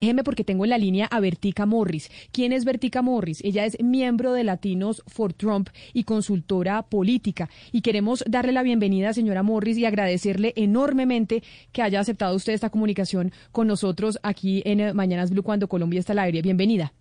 Déjeme porque tengo en la línea a Vertica Morris. ¿Quién es Vertica Morris? Ella es miembro de Latinos for Trump y consultora política. Y queremos darle la bienvenida, señora Morris, y agradecerle enormemente que haya aceptado usted esta comunicación con nosotros aquí en Mañanas Blue cuando Colombia está al aire. Bienvenida.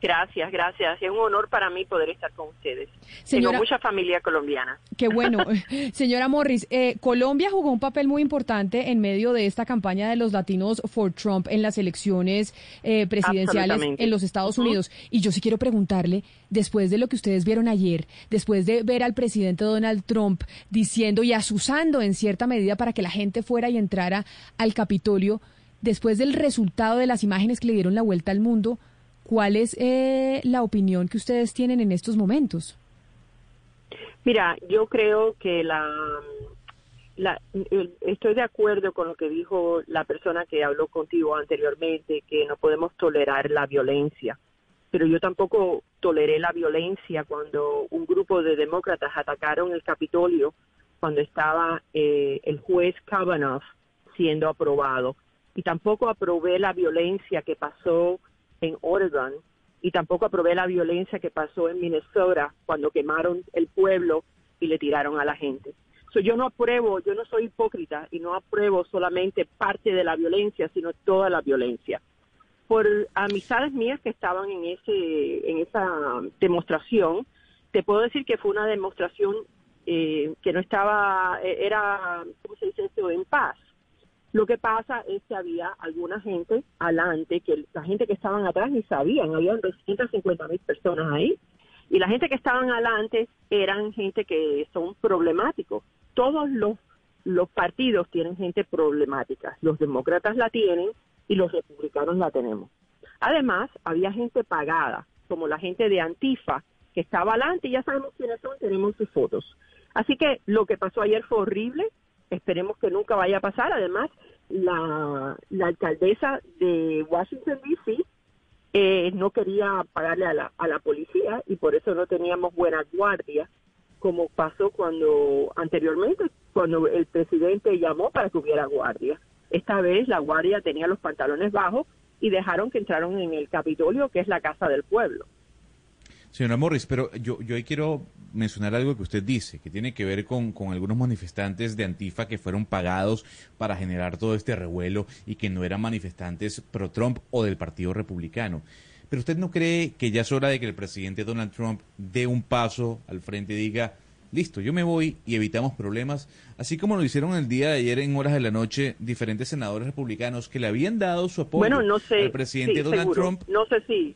Gracias, gracias. Es un honor para mí poder estar con ustedes. Tengo mucha familia colombiana. Qué bueno. Señora Morris, eh, Colombia jugó un papel muy importante en medio de esta campaña de los latinos for Trump en las elecciones eh, presidenciales en los Estados Unidos. Y yo sí quiero preguntarle, después de lo que ustedes vieron ayer, después de ver al presidente Donald Trump diciendo y asusando en cierta medida para que la gente fuera y entrara al Capitolio, después del resultado de las imágenes que le dieron la vuelta al mundo, ¿Cuál es eh, la opinión que ustedes tienen en estos momentos? Mira, yo creo que la, la, estoy de acuerdo con lo que dijo la persona que habló contigo anteriormente, que no podemos tolerar la violencia. Pero yo tampoco toleré la violencia cuando un grupo de demócratas atacaron el Capitolio cuando estaba eh, el juez Kavanaugh siendo aprobado. Y tampoco aprobé la violencia que pasó en Oregon y tampoco aprobé la violencia que pasó en Minnesota cuando quemaron el pueblo y le tiraron a la gente. yo no apruebo, yo no soy hipócrita y no apruebo solamente parte de la violencia, sino toda la violencia. Por amistades mías que estaban en ese en esa demostración, te puedo decir que fue una demostración eh, que no estaba, eh, era, ¿cómo se dice esto?, en paz lo que pasa es que había alguna gente adelante, que la gente que estaban atrás ni sabían, habían 250 mil personas ahí, y la gente que estaban adelante eran gente que son problemáticos. Todos los, los partidos tienen gente problemática, los demócratas la tienen y los republicanos la tenemos. Además, había gente pagada, como la gente de Antifa, que estaba adelante, y ya sabemos quiénes son, tenemos sus fotos. Así que lo que pasó ayer fue horrible, esperemos que nunca vaya a pasar. Además, la, alcaldesa de Washington, D.C., eh, no quería pagarle a la, a la policía y por eso no teníamos buena guardia, como pasó cuando anteriormente, cuando el presidente llamó para que hubiera guardia. Esta vez la guardia tenía los pantalones bajos y dejaron que entraron en el Capitolio, que es la casa del pueblo. Señora Morris, pero yo, yo quiero mencionar algo que usted dice, que tiene que ver con, con, algunos manifestantes de Antifa que fueron pagados para generar todo este revuelo y que no eran manifestantes pro-Trump o del Partido Republicano. Pero usted no cree que ya es hora de que el presidente Donald Trump dé un paso al frente y diga, listo, yo me voy y evitamos problemas, así como lo hicieron el día de ayer en horas de la noche diferentes senadores republicanos que le habían dado su apoyo al presidente Donald Trump. No sé si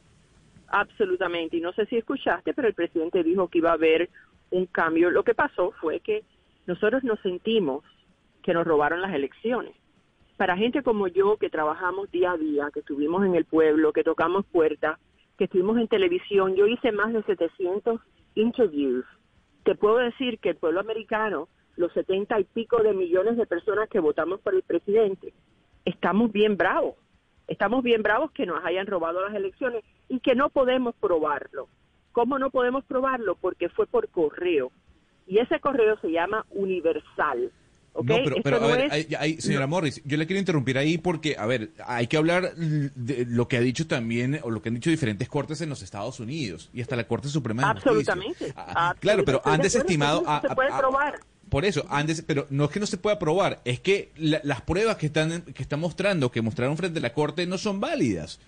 Absolutamente. Y no sé si escuchaste, pero el presidente dijo que iba a haber un cambio. Lo que pasó fue que nosotros nos sentimos que nos robaron las elecciones. Para gente como yo, que trabajamos día a día, que estuvimos en el pueblo, que tocamos puertas, que estuvimos en televisión, yo hice más de 700 interviews. Te puedo decir que el pueblo americano, los 70 y pico de millones de personas que votamos por el presidente, estamos bien bravos Estamos bien bravos que nos hayan robado las elecciones y que no podemos probarlo. ¿Cómo no podemos probarlo? Porque fue por correo. Y ese correo se llama universal. No, pero, a ver, señora Morris, yo le quiero interrumpir ahí porque, a ver, hay que hablar de lo que ha dicho también, o lo que han dicho diferentes cortes en los Estados Unidos y hasta la Corte Suprema de Absolutamente. Ah, ah, claro, pero han desestimado... se puede probar. Por eso, antes, pero no es que no se pueda probar, es que las pruebas que están, que están mostrando, que mostraron frente a la Corte, no son válidas.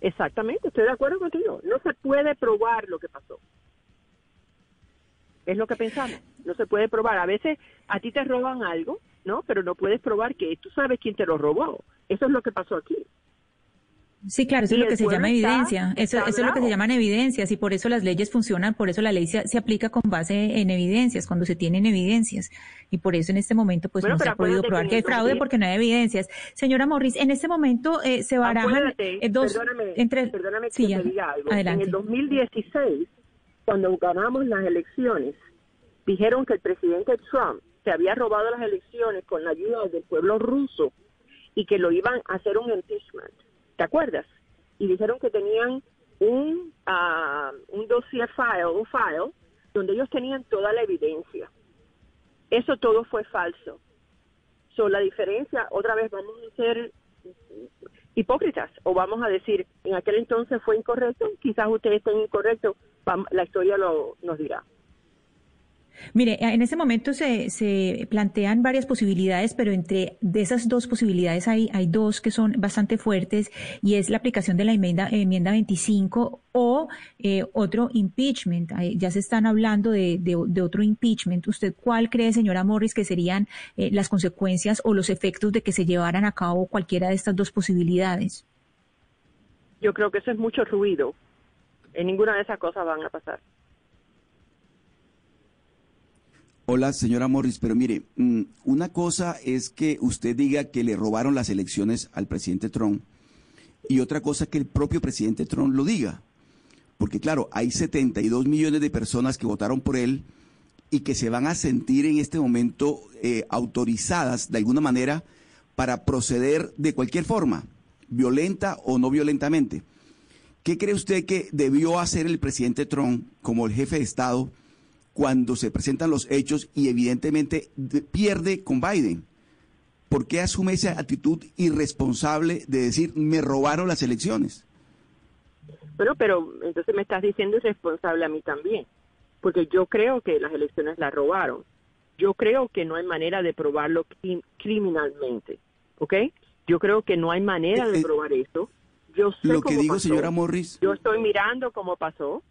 Exactamente, estoy de acuerdo contigo. No se puede probar lo que pasó. Es lo que pensamos. No se puede probar. A veces a ti te roban algo, ¿no? Pero no puedes probar que tú sabes quién te lo robó. Eso es lo que pasó aquí. Sí, claro, eso es lo que se llama evidencia. Eso, eso es lo que se llaman evidencias y por eso las leyes funcionan, por eso la ley se, aplica con base en evidencias, cuando se tienen evidencias. Y por eso en este momento pues no se ha podido probar que, hay fraude porque no hay evidencias. Señora Morris, en este momento eh, se barajan eh, dos... Perdóname, entre, perdóname que te diga algo. En el 2016, cuando ganamos las elecciones, dijeron que el presidente Trump se había robado las elecciones con la ayuda del pueblo ruso y que lo iban a hacer un impeachment ¿te acuerdas? Y dijeron que tenían un, uh, un dossier file, un file, donde ellos tenían toda la evidencia. Eso todo fue falso. So, la diferencia, otra vez vamos a ser hipócritas o vamos a decir, en aquel entonces fue incorrecto, quizás ustedes estén incorrectos, la historia lo, nos dirá. Mire, en ese momento se, se, plantean varias posibilidades, pero entre de esas dos posibilidades hay, hay dos que son bastante fuertes y es la aplicación de la enmienda, enmienda 25 o eh, otro impeachment. Ya se están hablando de, de, otro impeachment. ¿Usted cuál cree, señora Morris, que serían eh, las consecuencias o los efectos de que se llevaran a cabo cualquiera de estas dos posibilidades? Yo creo que eso es mucho ruido. En ninguna de esas cosas van a pasar. Hola, señora Morris, pero mire, mm, una cosa es que usted diga que le robaron las elecciones al presidente Trump y otra cosa que el propio presidente Trump lo diga. Porque claro, hay 72 millones de personas que votaron por él y que se van a sentir en este momento eh, autorizadas de alguna manera para proceder de cualquier forma, violenta o no violentamente. ¿Qué cree usted que debió hacer el presidente Trump como el jefe de Estado? Cuando se presentan los hechos y evidentemente pierde con Biden? ¿Por qué asume esa actitud irresponsable de decir me robaron las elecciones? Bueno, pero entonces me estás diciendo irresponsable a mí también, porque yo creo que las elecciones las robaron. Yo creo que no hay manera de probarlo criminalmente, ¿ok? Yo creo que no hay manera de eh, eh, probar eso. Yo sé lo que digo, señora Morris. Yo estoy mirando cómo pasó,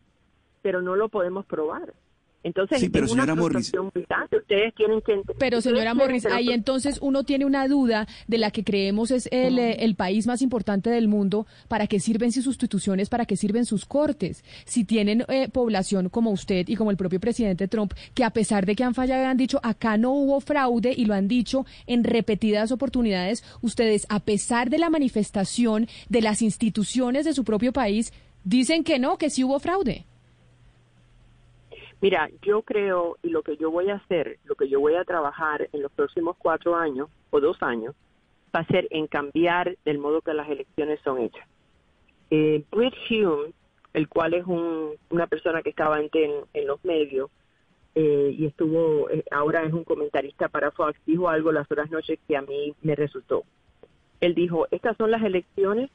pero no lo podemos probar. Entonces, sí, pero señora Morris. Ustedes tienen que Pero señora Morris, ahí entonces uno tiene una duda de la que creemos es el, eh, el, país más importante del mundo. ¿Para qué sirven sus instituciones? ¿Para qué sirven sus cortes? Si tienen eh, población como usted y como el propio presidente Trump, que a pesar de que han fallado, han dicho acá no hubo fraude y lo han dicho en repetidas oportunidades, ustedes, a pesar de la manifestación de las instituciones de su propio país, dicen que no, que sí hubo fraude. Mira, yo creo y lo que yo voy a hacer, lo que yo voy a trabajar en los próximos cuatro años o dos años, va a ser en cambiar el modo que las elecciones son hechas. Eh, Hume, el cual es una persona que estaba en, en los medios eh, y estuvo, eh, ahora es un comentarista para Fox, dijo algo las horas noches que a mí me resultó. Él dijo, estas son las elecciones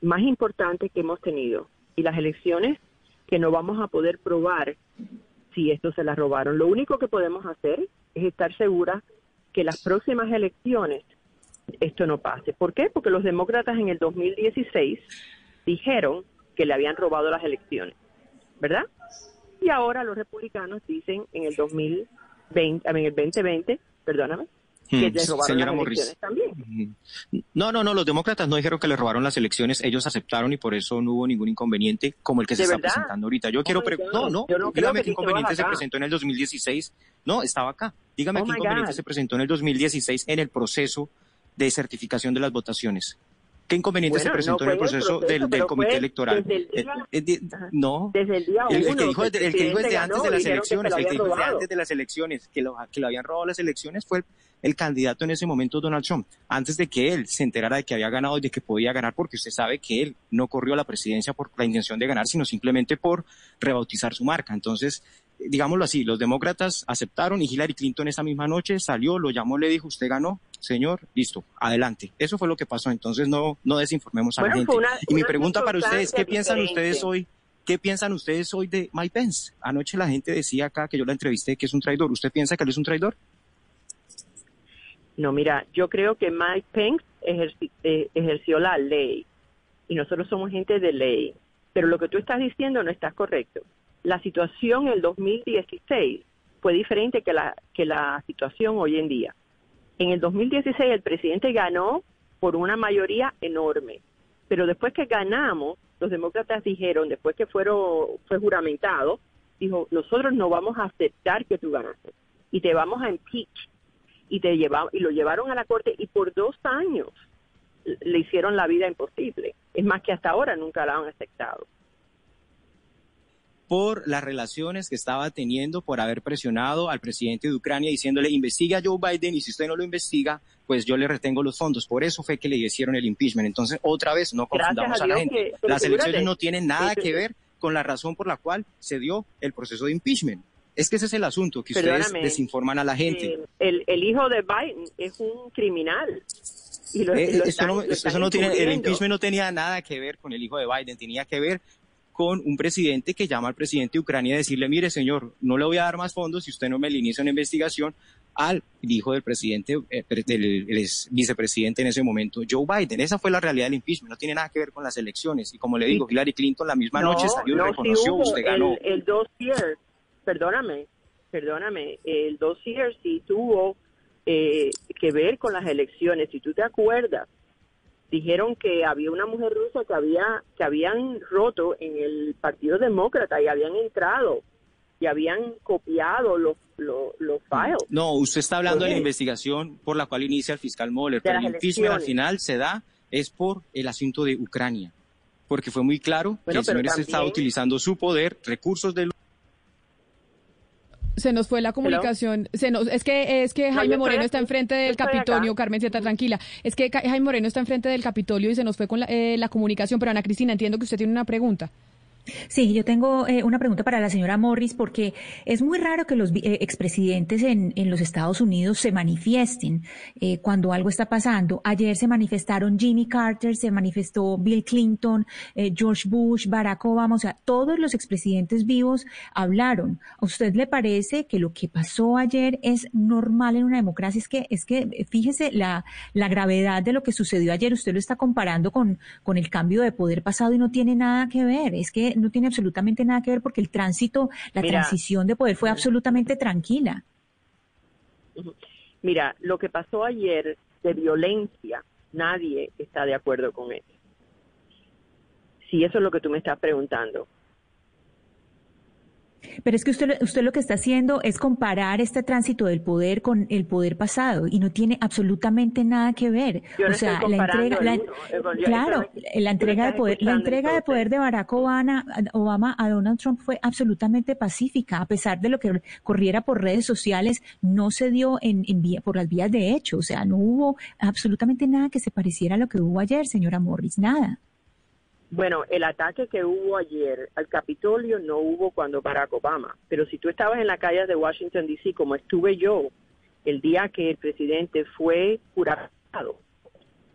más importantes que hemos tenido y las elecciones que no vamos a poder probar si esto se las robaron. Lo único que podemos hacer es estar seguras que las próximas elecciones esto no pase. ¿Por qué? Porque los demócratas en el 2016 dijeron que le habían robado las elecciones, ¿verdad? Y ahora los republicanos dicen en el 2020, en el 2020, perdóname, que hmm, señora Morris. también. No, no, no, los demócratas no dijeron que le robaron las elecciones, ellos aceptaron y por eso no hubo ningún inconveniente como el que se está presentando ahorita. Yo quiero no, no, dígame qué inconveniente se presentó en el 2016. No, estaba acá. Dígame oh qué inconveniente se presentó en el 2016 en el proceso de certificación de las votaciones. ¿Qué inconveniente se presentó en el proceso, del, comité electoral? no, desde el día el, que dijo, el que dijo desde antes de las elecciones, el que dijo desde antes de las elecciones, que lo, que lo habían robado las elecciones fue el candidato en ese momento, Donald Trump, antes de que él se enterara de que había ganado y de que podía ganar, porque usted sabe que él no corrió a la presidencia por la intención de ganar, sino simplemente por rebautizar su marca. Entonces, digámoslo así, los demócratas aceptaron y Hillary Clinton esa misma noche salió, lo llamó, le dijo, usted ganó, señor, listo, adelante. Eso fue lo que pasó, entonces no, no desinformemos a la gente. y mi pregunta para ustedes, ¿qué piensan ustedes hoy? ¿Qué piensan ustedes hoy de Mike Pence? Anoche la gente decía acá que yo la entrevisté que es un traidor. ¿Usted piensa que él es un traidor? No, mira, yo creo que Mike Pence eh, ejerció la ley y nosotros somos gente de ley, pero lo que tú estás diciendo no está correcto. La situación en el 2016 fue diferente que la, que la situación hoy en día. En el 2016 el presidente ganó por una mayoría enorme, pero después que ganamos, los demócratas dijeron, después que fueron, fue juramentado, dijo, nosotros no vamos a aceptar que tú ganaste y te vamos a impeach y te y lo llevaron a la corte y por dos años le hicieron la vida imposible. Es más que hasta ahora nunca la han aceptado. Por las relaciones que estaba teniendo, por haber presionado al presidente de Ucrania diciéndole investiga a Joe Biden y si usted no lo investiga, pues yo le retengo los fondos. Por eso fue que le hicieron el impeachment. Entonces, otra vez, no confundamos a, la gente. Las elecciones no tienen nada que ver con la razón por la cual se dio el proceso de impeachment. Es que ese es el asunto, que ustedes desinforman a la gente. el, el hijo de Biden es un criminal. Y eh, eso no, tiene, el impeachment no tenía nada que ver con el hijo de Biden, tenía que ver con un presidente que llama al presidente de Ucrania a decirle, mire señor, no le voy a dar más fondos si usted no me le inicia una investigación al hijo del presidente, eh, del, vicepresidente en ese momento, Joe Biden. Esa fue la realidad del impeachment, no tiene nada que ver con las elecciones. Y como le digo, Hillary Clinton la misma noche salió y reconoció, usted ganó. El, el dossier, perdóname, perdóname, el dossier sí tuvo eh, que ver con las elecciones. Si tú te acuerdas, dijeron que había una mujer rusa que había que habían roto en el Partido Demócrata y habían entrado y habían copiado los, los, files. No, usted está hablando de la investigación por la cual inicia el fiscal Mueller, pero el impeachment al final se da es por el asunto de Ucrania, porque fue muy claro que el señor estaba utilizando su poder, recursos del se nos fue la comunicación. Se nos, es que es que Jaime Moreno está enfrente del Capitolio, Carmen, sienta tranquila. Es que Jaime Moreno está enfrente del Capitolio y se nos fue con la, eh, la comunicación. Pero Ana Cristina, entiendo que usted tiene una pregunta. Sí, yo tengo eh, una pregunta para la señora Morris porque es muy raro que los eh, expresidentes en, en, los Estados Unidos se manifiesten eh, cuando algo está pasando. Ayer se manifestaron Jimmy Carter, se manifestó Bill Clinton, George Bush, Barack Obama, o sea, todos los expresidentes vivos hablaron. ¿A usted le parece que lo que pasó ayer es normal en una democracia? Es que, es que fíjese la, la gravedad de lo que sucedió ayer. Usted lo está comparando con, con el cambio de poder pasado y no tiene nada que ver. Es que no tiene absolutamente nada que ver porque el tránsito, la transición de poder fue absolutamente tranquila. Mira, lo que pasó ayer de violencia, nadie está de acuerdo con eso. Si eso es lo que tú me estás preguntando. Pero es que usted, usted lo que está haciendo es comparar este tránsito del poder con el poder pasado y no tiene absolutamente nada que ver. o sea, la entrega, claro, la entrega de poder, la entrega de poder de Barack Obama, Obama a Donald Trump fue absolutamente pacífica, a pesar de lo que corriera por redes sociales, no se dio en, en vía, por las vías de hecho, o sea, no hubo absolutamente nada que se pareciera a lo que hubo ayer, señora Morris, nada. Bueno, el ataque que hubo ayer al Capitolio no hubo cuando Barack Obama, pero si tú estabas en la calle de Washington, D.C., como estuve yo el día que el presidente fue jurado,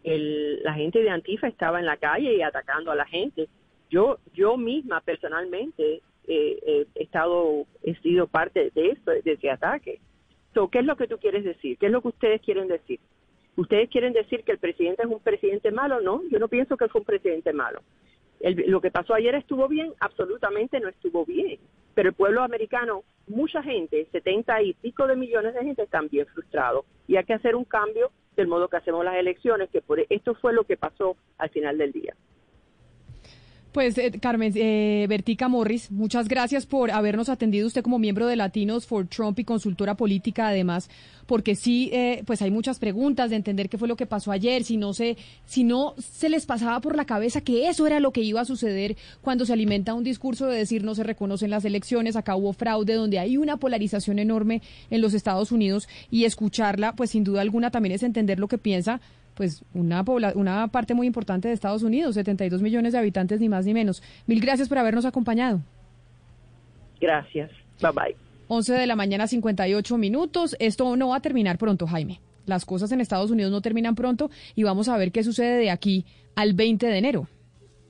la gente de Antifa estaba en la calle y atacando a la gente. Yo, yo misma personalmente eh, he estado, he sido parte de esto, de ese ataque. ¿Qué es lo que tú quieres decir? ¿Qué es lo que ustedes quieren decir? ¿Ustedes quieren decir que el presidente es un presidente malo? No, yo no pienso que fue un presidente malo. Lo que pasó ayer estuvo bien, absolutamente no estuvo bien. Pero el pueblo americano, mucha gente, setenta y pico de millones de gente están bien frustrados. Y hay que hacer un cambio del modo que hacemos las elecciones, que por esto fue lo que pasó al final del día. Pues eh, Carmen eh, Bertica Morris, muchas gracias por habernos atendido. Usted como miembro de Latinos for Trump y consultora política además, porque sí, eh, pues hay muchas preguntas de entender qué fue lo que pasó ayer, si no se, si no se les pasaba por la cabeza que eso era lo que iba a suceder cuando se alimenta un discurso de decir no se reconocen las elecciones, acá hubo fraude, donde hay una polarización enorme en los Estados Unidos y escucharla, pues sin duda alguna también es entender lo que piensa pues una, una parte muy importante de Estados Unidos, 72 millones de habitantes, ni más ni menos. Mil gracias por habernos acompañado. Gracias. Bye bye. 11 de la mañana, 58 minutos. Esto no va a terminar pronto, Jaime. Las cosas en Estados Unidos no terminan pronto y vamos a ver qué sucede de aquí al 20 de enero.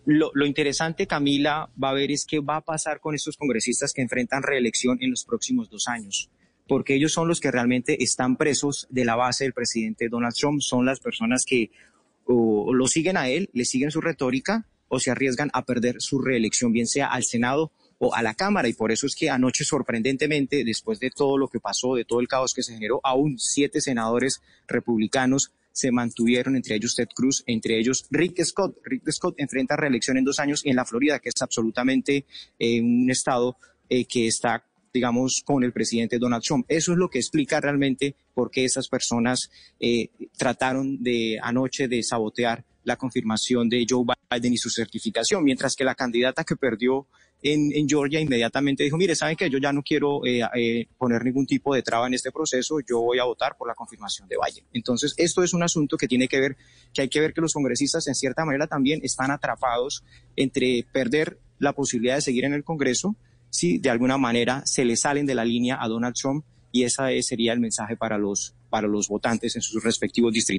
Lo, lo, interesante, Camila, va a ver es qué va a pasar con estos congresistas que enfrentan reelección en los próximos dos años porque ellos son los que realmente están presos de la base del presidente Donald Trump, son las personas que o, lo siguen a él, le siguen su retórica o se arriesgan a perder su reelección, bien sea al Senado o a la Cámara. Y por eso es que anoche, sorprendentemente, después de todo lo que pasó, de todo el caos que se generó, aún siete senadores republicanos se mantuvieron, entre ellos Ted Cruz, entre ellos Rick Scott. Rick Scott enfrenta reelección en dos años en la Florida, que es absolutamente eh, un estado eh, que está digamos, con el presidente Donald Trump. Eso es lo que explica realmente por qué esas personas eh, trataron de anoche de sabotear la confirmación de Joe Biden y su certificación, mientras que la candidata que perdió en, Georgia inmediatamente dijo, mire, ¿saben que yo ya no quiero eh, eh, poner ningún tipo de traba en este proceso, yo voy a votar por la confirmación de Biden. Entonces, esto es un asunto que tiene que ver, que hay que ver que los congresistas en cierta manera también están atrapados entre perder la posibilidad de seguir en el Congreso si de alguna manera se le salen de la línea a Donald Trump y ese sería el mensaje para los, para los votantes en sus respectivos distritos.